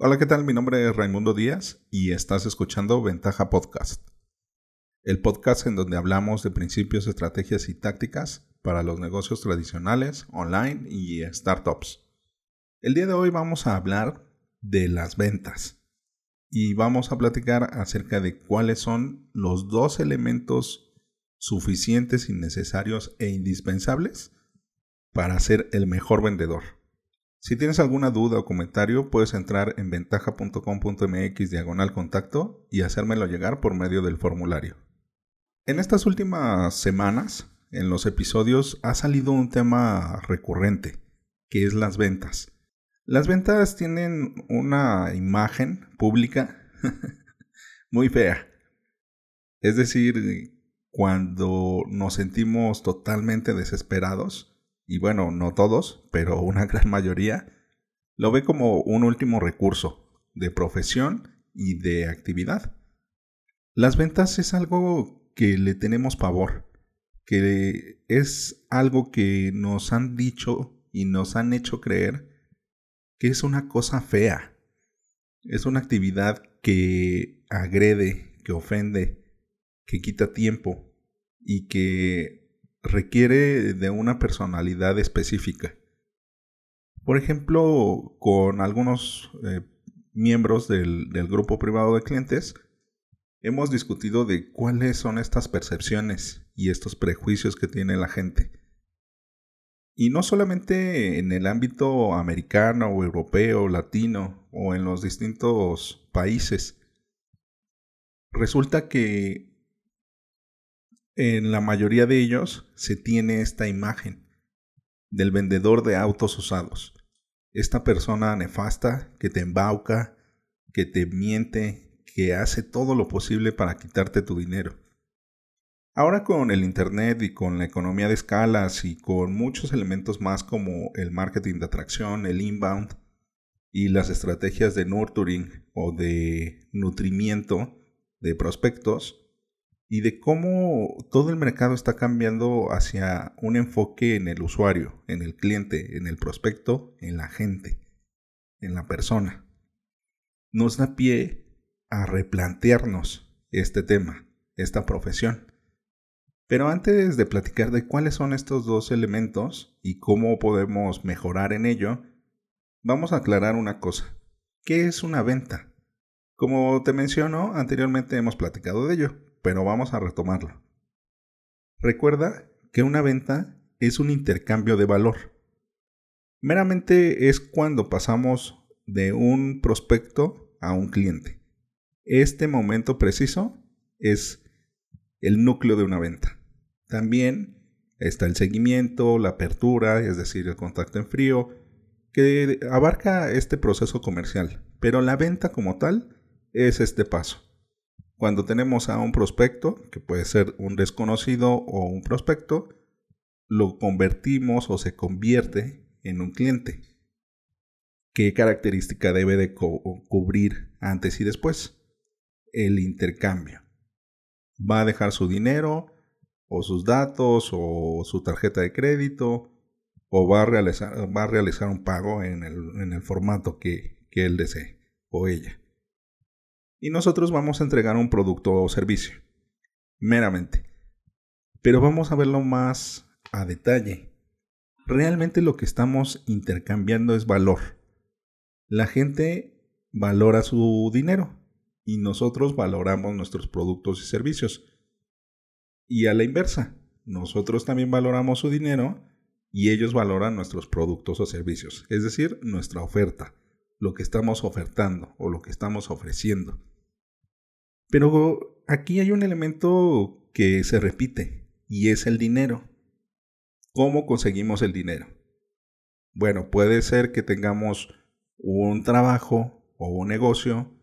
Hola, ¿qué tal? Mi nombre es Raimundo Díaz y estás escuchando Ventaja Podcast, el podcast en donde hablamos de principios, estrategias y tácticas para los negocios tradicionales, online y startups. El día de hoy vamos a hablar de las ventas y vamos a platicar acerca de cuáles son los dos elementos suficientes y necesarios e indispensables para ser el mejor vendedor. Si tienes alguna duda o comentario, puedes entrar en ventaja.com.mx diagonal contacto y hacérmelo llegar por medio del formulario. En estas últimas semanas, en los episodios, ha salido un tema recurrente, que es las ventas. Las ventas tienen una imagen pública muy fea. Es decir, cuando nos sentimos totalmente desesperados, y bueno, no todos, pero una gran mayoría, lo ve como un último recurso de profesión y de actividad. Las ventas es algo que le tenemos pavor, que es algo que nos han dicho y nos han hecho creer que es una cosa fea. Es una actividad que agrede, que ofende, que quita tiempo y que requiere de una personalidad específica. Por ejemplo, con algunos eh, miembros del, del grupo privado de clientes, hemos discutido de cuáles son estas percepciones y estos prejuicios que tiene la gente. Y no solamente en el ámbito americano o europeo, latino o en los distintos países. Resulta que en la mayoría de ellos se tiene esta imagen del vendedor de autos usados. Esta persona nefasta que te embauca, que te miente, que hace todo lo posible para quitarte tu dinero. Ahora con el Internet y con la economía de escalas y con muchos elementos más como el marketing de atracción, el inbound y las estrategias de nurturing o de nutrimiento de prospectos, y de cómo todo el mercado está cambiando hacia un enfoque en el usuario, en el cliente, en el prospecto, en la gente, en la persona. Nos da pie a replantearnos este tema, esta profesión. Pero antes de platicar de cuáles son estos dos elementos y cómo podemos mejorar en ello, vamos a aclarar una cosa. ¿Qué es una venta? Como te menciono, anteriormente hemos platicado de ello, pero vamos a retomarlo. Recuerda que una venta es un intercambio de valor. Meramente es cuando pasamos de un prospecto a un cliente. Este momento preciso es el núcleo de una venta. También está el seguimiento, la apertura, es decir, el contacto en frío, que abarca este proceso comercial. Pero la venta como tal es este paso. Cuando tenemos a un prospecto, que puede ser un desconocido o un prospecto, lo convertimos o se convierte en un cliente. ¿Qué característica debe de cubrir antes y después? El intercambio. Va a dejar su dinero o sus datos o su tarjeta de crédito o va a realizar, va a realizar un pago en el, formato que, que él desee o ella y nosotros vamos a entregar un producto o servicio. Meramente. Pero vamos a verlo más a detalle. Realmente lo que estamos intercambiando es valor. La gente valora su dinero y nosotros valoramos nuestros productos y servicios. Y a la inversa, nosotros también valoramos su dinero y ellos valoran nuestros productos o servicios, es decir, nuestra oferta, lo que estamos ofertando o lo que estamos ofreciendo. Pero aquí hay un elemento que se repite y es el dinero. ¿Cómo conseguimos el dinero? Bueno, puede ser que tengamos un trabajo o un negocio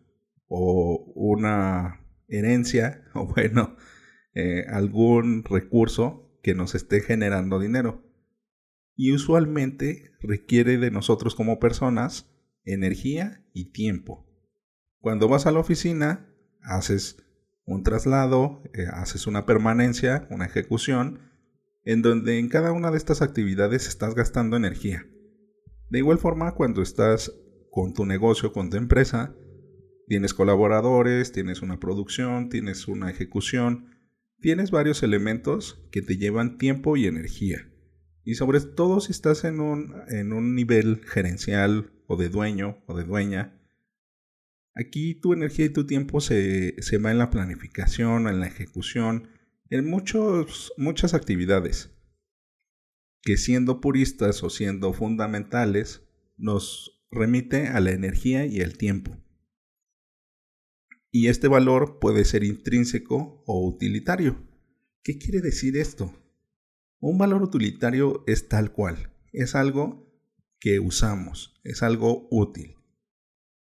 o una herencia o bueno, eh, algún recurso que nos esté generando dinero. Y usualmente requiere de nosotros como personas energía y tiempo. Cuando vas a la oficina, haces un traslado, eh, haces una permanencia, una ejecución, en donde en cada una de estas actividades estás gastando energía. De igual forma, cuando estás con tu negocio, con tu empresa, tienes colaboradores, tienes una producción, tienes una ejecución, tienes varios elementos que te llevan tiempo y energía. Y sobre todo si estás en un, en un nivel gerencial o de dueño o de dueña, aquí tu energía y tu tiempo se, se va en la planificación, en la ejecución, en muchos, muchas actividades que siendo puristas o siendo fundamentales nos remite a la energía y el tiempo. Y este valor puede ser intrínseco o utilitario. ¿Qué quiere decir esto? Un valor utilitario es tal cual, es algo que usamos, es algo útil.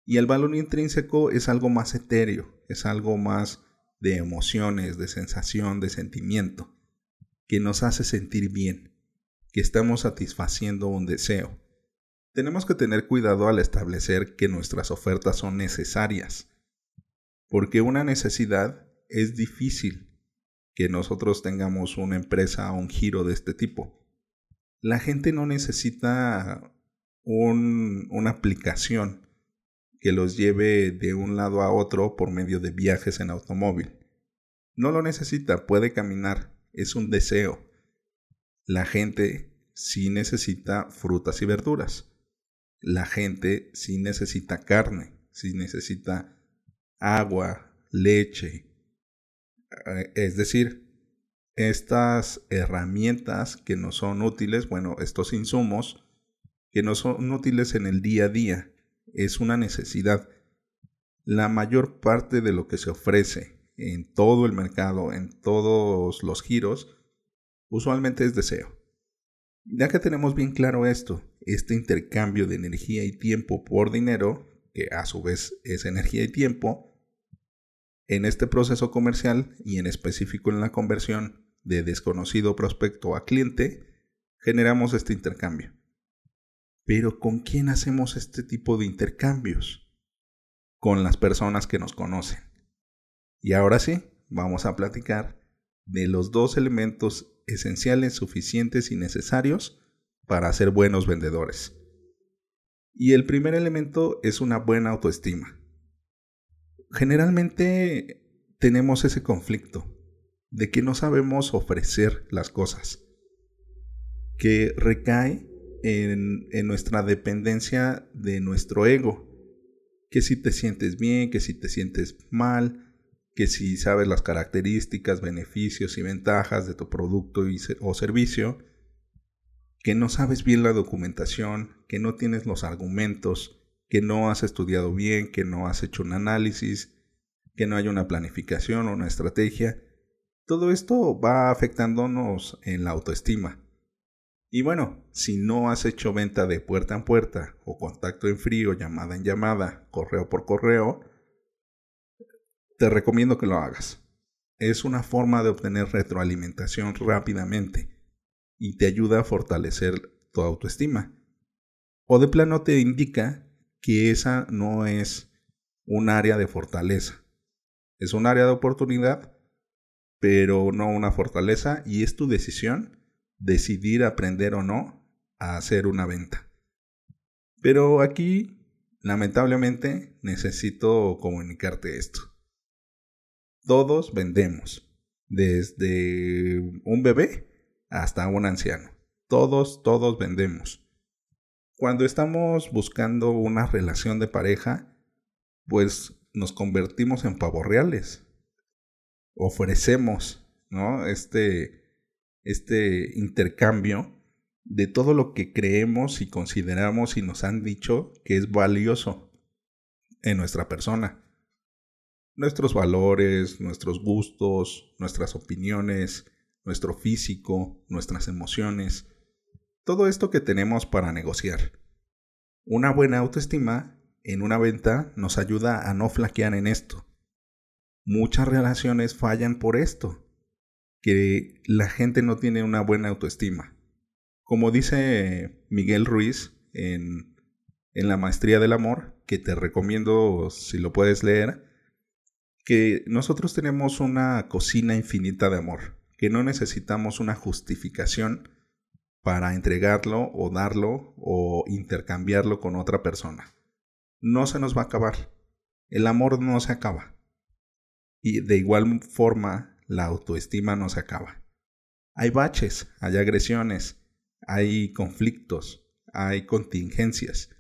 Y el valor intrínseco es algo más etéreo, es algo más de emociones, de sensación, de sentimiento, que nos hace sentir bien, que estamos satisfaciendo un deseo. Tenemos que tener cuidado al establecer que nuestras ofertas son necesarias, porque una necesidad es difícil que nosotros tengamos una empresa o un giro de este tipo. La gente no necesita una aplicación que los lleve de un lado a otro por medio de viajes en automóvil. No lo necesita, puede caminar, es un deseo. La gente sí necesita frutas y verduras. La gente sí necesita carne, sí necesita agua, leche. Eh, es decir, estas herramientas que no son útiles, bueno, estos insumos que no son útiles en el día a día, es una necesidad. La mayor parte de lo que se ofrece en todo el mercado, en todos los giros, usualmente es deseo. Ya que tenemos bien claro esto, este intercambio de energía y tiempo por dinero, que a su vez es energía y tiempo, en este proceso comercial y en específico en la conversión de desconocido prospecto a cliente, generamos este intercambio. Pero ¿con quién hacemos este tipo de intercambios? Con las personas que nos conocen. Y ahora sí, vamos a platicar de los dos elementos esenciales, suficientes y necesarios para ser buenos vendedores. Y el primer elemento es una buena autoestima. Generalmente tenemos ese conflicto de que no sabemos ofrecer las cosas, que recae en, nuestra dependencia de nuestro ego. Que si te sientes bien, que si te sientes mal, que si sabes las características, beneficios y ventajas de tu producto o servicio, que no sabes bien la documentación, que no tienes los argumentos, que no has estudiado bien, que no has hecho un análisis, que no hay una planificación o una estrategia. Todo esto va afectándonos en la autoestima. Y bueno, si no has hecho venta de puerta en puerta o contacto en frío, llamada en llamada, correo por correo, te recomiendo que lo hagas. Es una forma de obtener retroalimentación rápidamente y te ayuda a fortalecer tu autoestima. O de plano te indica que esa no es un área de fortaleza. Es un área de oportunidad, pero no una fortaleza y es tu decisión decidir aprender o no a hacer una venta. Pero aquí, lamentablemente, necesito comunicarte esto. Todos vendemos, desde un bebé hasta un anciano. Todos, todos vendemos. Cuando estamos buscando una relación de pareja, pues nos convertimos en pavos reales. Ofrecemos, ¿no? Este, este intercambio de todo lo que creemos y consideramos y nos han dicho que es valioso en nuestra persona. Nuestros valores, nuestros gustos, nuestras opiniones, nuestro físico, nuestras emociones, todo esto que tenemos para negociar. Una buena autoestima en una venta nos ayuda a no flaquear en esto. Muchas relaciones fallan por esto, que la gente no tiene una buena autoestima. Como dice Miguel Ruiz en, en La Maestría del Amor, que te recomiendo si lo puedes leer, que nosotros tenemos una cocina infinita de amor, que no necesitamos una justificación para entregarlo o darlo o intercambiarlo con otra persona. no se nos va a acabar. El amor no se acaba. Y de igual forma, la autoestima no se acaba. Hay baches, hay agresiones, hay conflictos, hay contingencias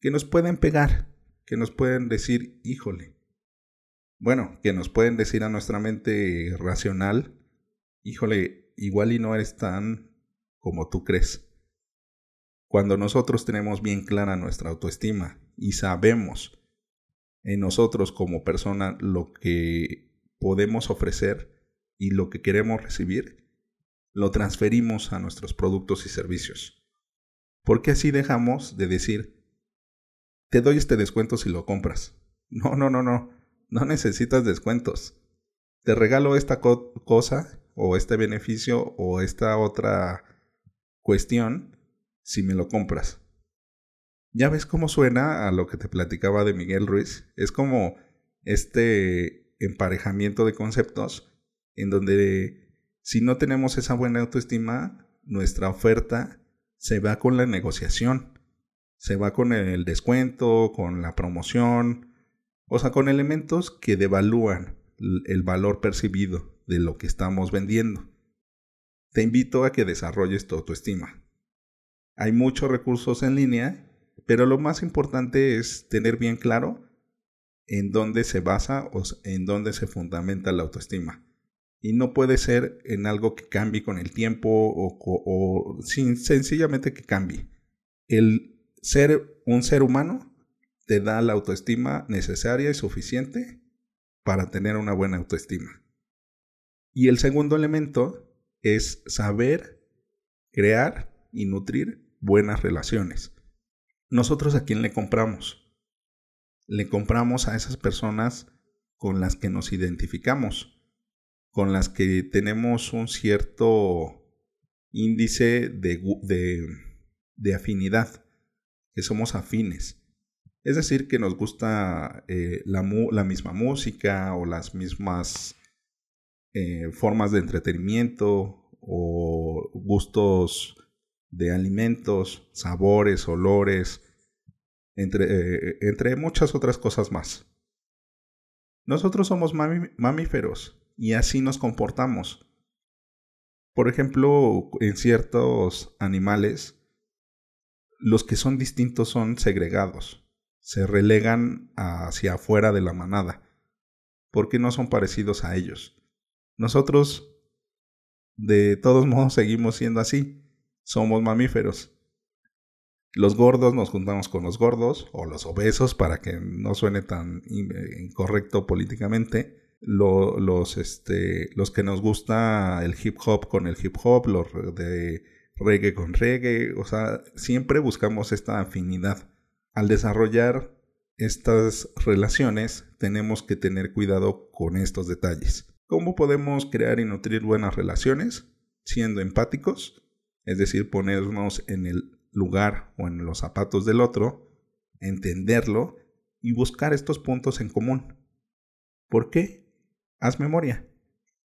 que nos pueden pegar, que nos pueden decir, híjole. Bueno, que nos pueden decir a nuestra mente racional, híjole, igual y no eres tan como tú crees. Cuando nosotros tenemos bien clara nuestra autoestima y sabemos en nosotros como persona lo que podemos ofrecer y lo que queremos recibir, lo transferimos a nuestros productos y servicios. Porque así dejamos de decir, te doy este descuento si lo compras. No, no, no, no, no necesitas descuentos. Te regalo esta cosa o este beneficio o esta otra cuestión si me lo compras. Ya ves cómo suena a lo que te platicaba de Miguel Ruiz. Es como este emparejamiento de conceptos en donde si no tenemos esa buena autoestima, nuestra oferta se va con la negociación, se va con el descuento, con la promoción, o sea, con elementos que devalúan el valor percibido de lo que estamos vendiendo. Te invito a que desarrolles tu autoestima. Hay muchos recursos en línea pero lo más importante es tener bien claro en dónde se basa o en dónde se fundamenta la autoestima. Y no puede ser en algo que cambie con el tiempo o, sin, sencillamente que cambie. El ser un ser humano te da la autoestima necesaria y suficiente para tener una buena autoestima. Y el segundo elemento es saber crear y nutrir buenas relaciones nosotros a quién le compramos. Le compramos a esas personas con las que nos identificamos, con las que tenemos un cierto índice de, de, afinidad, que somos afines. Es decir, que nos gusta eh, la, la, misma música o las mismas eh, formas de entretenimiento o gustos de alimentos, sabores, olores, entre, eh, entre muchas otras cosas más. Nosotros somos mamíferos y así nos comportamos. Por ejemplo, en ciertos animales, los que son distintos son segregados, se relegan hacia afuera de la manada, porque no son parecidos a ellos. Nosotros, de todos modos, seguimos siendo así somos mamíferos. Los gordos nos juntamos con los gordos o los obesos para que no suene tan incorrecto políticamente. los, este, los que nos gusta el hip hop con el hip hop, los de reggae con reggae, o sea, siempre buscamos esta afinidad. Al desarrollar estas relaciones tenemos que tener cuidado con estos detalles. ¿Cómo podemos crear y nutrir buenas relaciones? Siendo empáticos, es decir, ponernos en el lugar o en los zapatos del otro, entenderlo y buscar estos puntos en común. ¿Por qué? Haz memoria.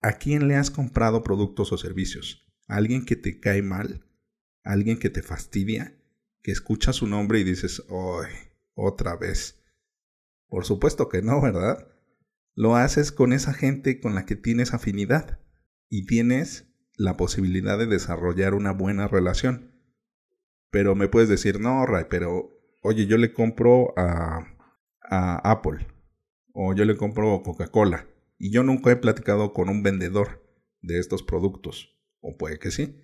¿A quién le has comprado productos o servicios? ¿A alguien que te cae mal? ¿A alguien que te fastidia? ¿Que escucha su nombre y dices, ¡ay! Otra vez. Por supuesto que no, ¿verdad? Lo haces con esa gente con la que tienes afinidad y tienes la posibilidad de desarrollar una buena relación. Pero me puedes decir, no, Ray, pero oye, yo le compro a, Apple o yo le compro Coca-Cola y yo nunca he platicado con un vendedor de estos productos. O puede que sí.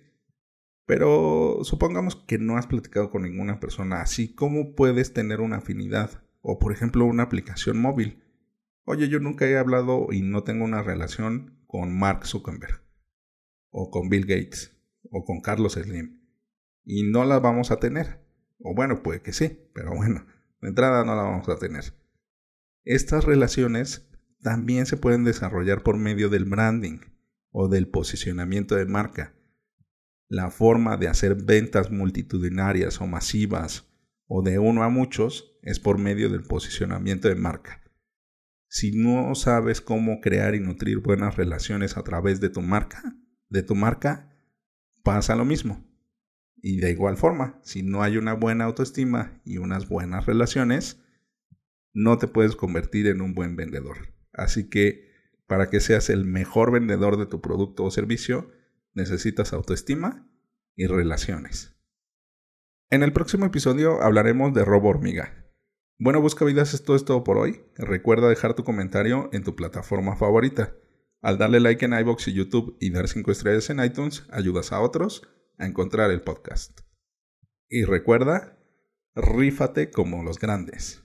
Pero supongamos que no has platicado con ninguna persona así. ¿Cómo puedes tener una afinidad? O por ejemplo una aplicación móvil. Oye, yo nunca he hablado y no tengo una relación con Mark Zuckerberg o con Bill Gates o con Carlos Slim. Y no la vamos a tener. O bueno, puede que sí, pero bueno, de entrada no la vamos a tener. Estas relaciones también se pueden desarrollar por medio del branding o del posicionamiento de marca. La forma de hacer ventas multitudinarias o masivas o de uno a muchos es por medio del posicionamiento de marca. Si no sabes cómo crear y nutrir buenas relaciones a través de tu marca, de tu marca, pasa lo mismo. Y de igual forma, si no hay una buena autoestima y unas buenas relaciones, no te puedes convertir en un buen vendedor. Así que para que seas el mejor vendedor de tu producto o servicio, necesitas autoestima y relaciones. En el próximo episodio hablaremos de robo hormiga. Bueno, busca vidas, esto es todo por hoy. Recuerda dejar tu comentario en tu plataforma favorita. Al darle like en iBox y YouTube y dar 5 estrellas en iTunes, ayudas a otros a encontrar el podcast. Y recuerda, rífate como los grandes.